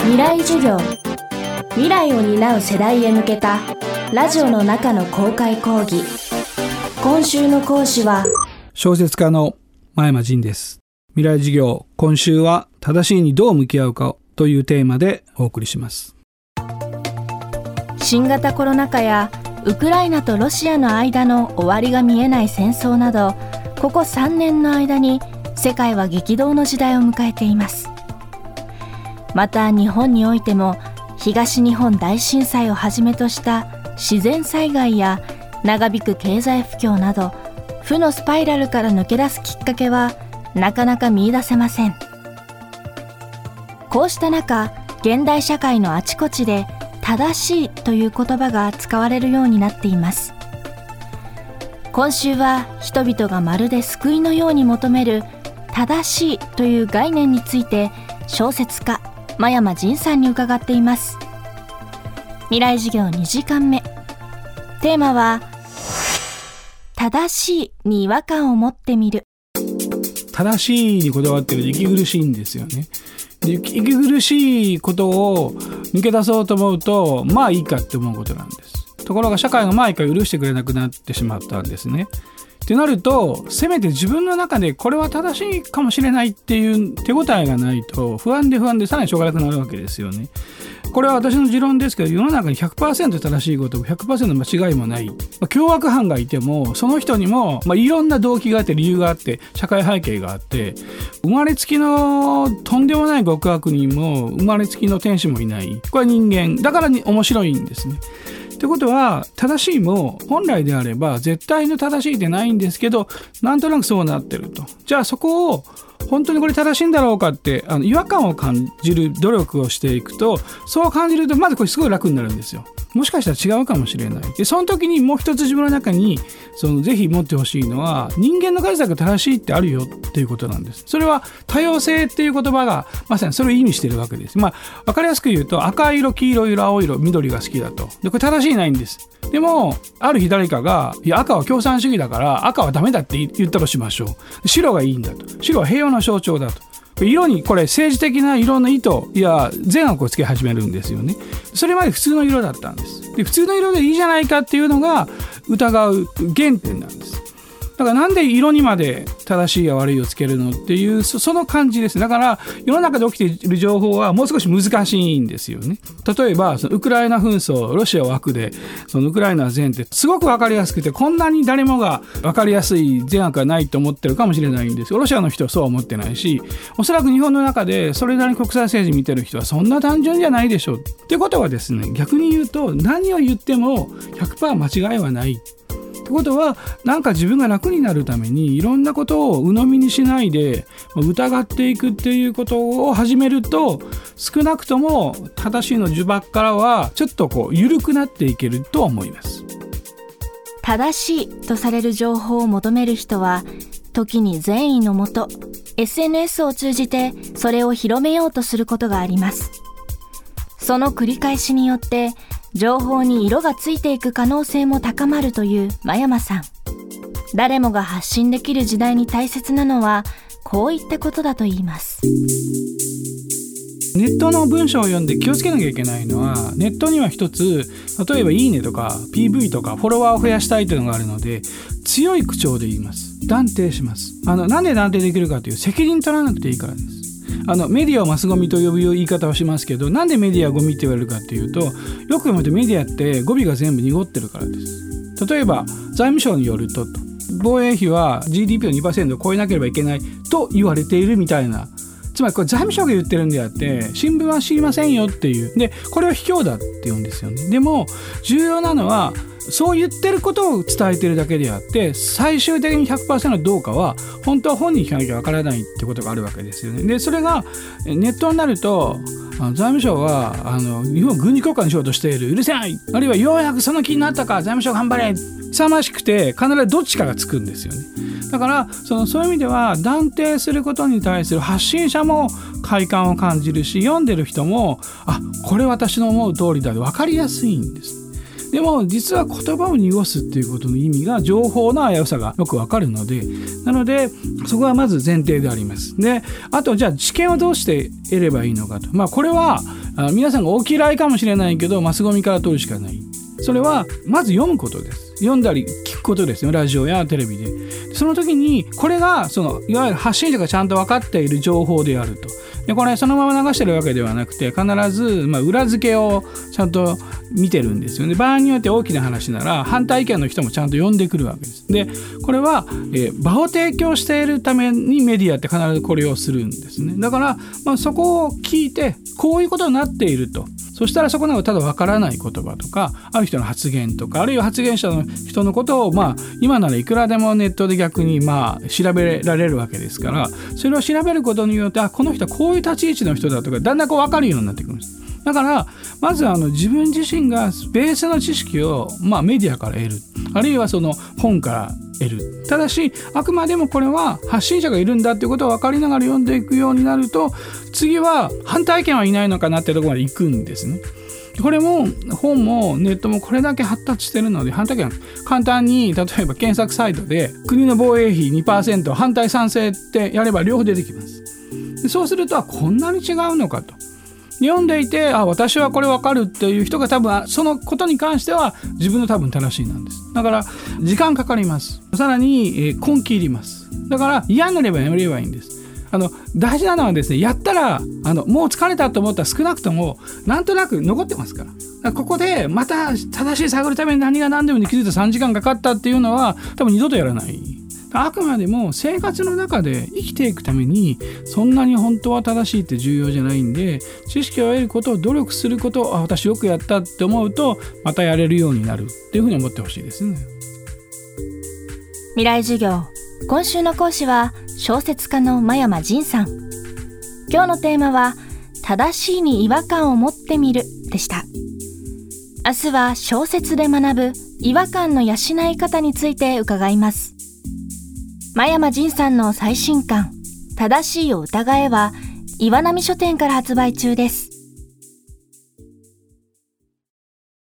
未来授業。未来を担う世代へ向けたラジオの中の公開講義。今週の講師は小説家の前山仁です。未来授業今週は正しいにどう向き合うかというテーマでお送りします。新型コロナ禍やウクライナとロシアの間の終わりが見えない戦争などここ3年の間に世界は激動の時代を迎えていますまた日本においても東日本大震災をはじめとした自然災害や長引く経済不況など負のスパイラルから抜け出すきっかけはなかなか見いだせません。こうした中現代社会のあちこちで正しいという言葉が使われるようになっています。今週は人々がまるで救いのように求める正しいという概念について小説家真山仁さんに伺っています。未来授業2時間目。テーマは正しいに違和感を持ってみる。正しいにこだわってると息苦しいんですよね。で息苦しいことを抜け出そうと思うとまあいいかって思うことなんです。ところが社会が毎回許してくれなくなってしまったんですね。ってなるとせめて自分の中でこれは正しいかもしれないっていう手応えがないと不安で不安でさらにしょうがなくなるわけですよね。これは私の持論ですけど世の中に100%正しいことも100%間違いもない、まあ、凶悪犯がいてもその人にも、まあ、いろんな動機があって理由があって社会背景があって生まれつきのとんでもない極悪人も生まれつきの天使もいないこれは人間だから面白いんですね。ってことは正しいも本来であれば絶対の正しいでないんですけどなんとなくそうなってるとじゃあそこを本当にこれ正しいんだろうかってあの違和感を感じる努力をしていくとそう感じるとまずこれすごい楽になるんですよ。もしかしたら違うかもしれない。でその時にもう一つ自分の中にそのぜひ持ってほしいのは人間の数だけ正しいってあるよっていうことなんです。それは多様性っていう言葉がまさにそれを意味してるわけです。まあ分かりやすく言うと赤色黄色色青色緑が好きだと。でこれ正しいないんです。でもある日誰かが「いや赤は共産主義だから赤はダメだ」って言ったとしましょう。白がいいんだと。白は平和の象徴だと。色にこれ政治的な色の意図いや善悪をつけ始めるんですよね。それまで普通の色だったんです。で普通の色でいいじゃないかっていうのが疑う原点なんです。だからなんで色にまで正しいや悪いをつけるのっていうその感じですだから世の中で起きている情報はもう少し難しいんですよね。例えばそのウクライナ紛争ロシアを悪でそのウクライナは善ってすごく分かりやすくてこんなに誰もが分かりやすい善悪はないと思ってるかもしれないんです。ロシアの人はそうは思ってないしおそらく日本の中でそれなりに国際政治見てる人はそんな単純じゃないでしょう。ってことはですね逆に言うと何を言っても100%間違いはない。ってことはなんか自分が楽になるためにいろんなことを鵜呑みにしないで疑っていくっていうことを始めると少なくとも正しいの呪縛からはちょっとこう緩くなっていけると思います。正しいとされる情報を求める人は時に善意のもと SNS を通じてそれを広めようとすることがありますその繰り返しによって情報に色がついていく可能性も高まるという真山さん。誰もが発信できる時代に大切なのはこういったことだと言います。ネットの文章を読んで気をつけなきゃいけないのはネットには一つ例えば「いいね」とか PV とかフォロワーを増やしたいというのがあるので強い口調で言います。断定します。あのなんで断定できるかという責任取らなくていいからです。あのメディアをマスゴミと呼ぶ言い方をしますけどなんでメディアゴミって言われるかっていうとよく読むとメディアって語尾が全部濁ってるからです。例えば財務省によると防衛費は GDP の2%を超えなければいけないと言われているみたいなつまりこれ財務省が言ってるんであって新聞は知りませんよっていう。でこれを卑怯だって言うんですよね。でも重要なのはそう言ってることを伝えてるだけであって最終的に100%どうかは本当は本人聞かなきゃわからないってことがあるわけですよね。でそれがネットになると財務省はあの日本軍事国家にしようとしている。うるせない。あるいはようやくその気になったか財務省頑張れ。勇ましくて必ずどっちかがつくんですよね。だからそのそういう意味では断定することに対する発信者も快感を感じるし読んでる人もあこれ私の思う通りだと分かりやすいんです。でも実は言葉を濁すっていうことの意味が情報の危うさがよくわかるのでなのでそこはまず前提であります。であとじゃあ知見をどうして得ればいいのかと。まあこれは皆さんがお嫌いかもしれないけどマスゴミから取るしかない。それはまず読むことです。読んだり聞くことですよ。ラジオやテレビで。その時にこれがそのいわゆる発信者がちゃんと分かっている情報であると。でこれそのまま流してるわけではなくて必ず、ま、裏付けをちゃんと見てるんですよね。場合によって大きな話なら反対意見の人もちゃんと呼んでくるわけです。でこれは、えー、場を提供しているためにメディアって必ずこれをするんですね。だから、まあ、そこを聞いてこういうことになっていると。そしたらそこならただわからない言葉とかある人の発言とかあるいは発言者の人のことをまあ今ならいくらでもネットで逆にまあ調べられるわけですからそれを調べることによってあこの人はこういう立ち位置の人だとかだんだんこう分かるようになってくるんです。だからまずあの自分自身がベースの知識を、まあ、メディアから得るあるいはその本から得るただしあくまでもこれは発信者がいるんだっていうことを分かりながら読んでいくようになると次は反対意見はいないのかなってところまで行くんですね。これも本もネットもこれだけ発達してるので反対意見簡単に例えば検索サイトで国の防衛費2%反対賛成ってやれば両方出てきます。そうするとこんなに違うのかと。読んでいてあ私はこれ分かるっていう人が多分そのことに関しては自分の多分正しいなんですだから時間かかりますさらに、えー、根気いりますだから嫌になればやめればいいんですあの大事なのはですねやったらあのもう疲れたと思ったら少なくともなんとなく残ってますから。ここでまた正しい探るために何が何でもに気づいた3時間かかったっていうのは多分二度とやらない。あくまでも生活の中で生きていくためにそんなに本当は正しいって重要じゃないんで知識を得ることを努力することあ私よくやったって思うとまたやれるようになるっていうふうに思ってほしいですね。未来授業。今週の講師は小説家の真山仁さん。今日のテーマは正しいに違和感を持ってみるでした。明日は小説で学ぶ違和感の養い方について伺います。真山仁さんの最新刊、正しいを疑えは、岩波書店から発売中です。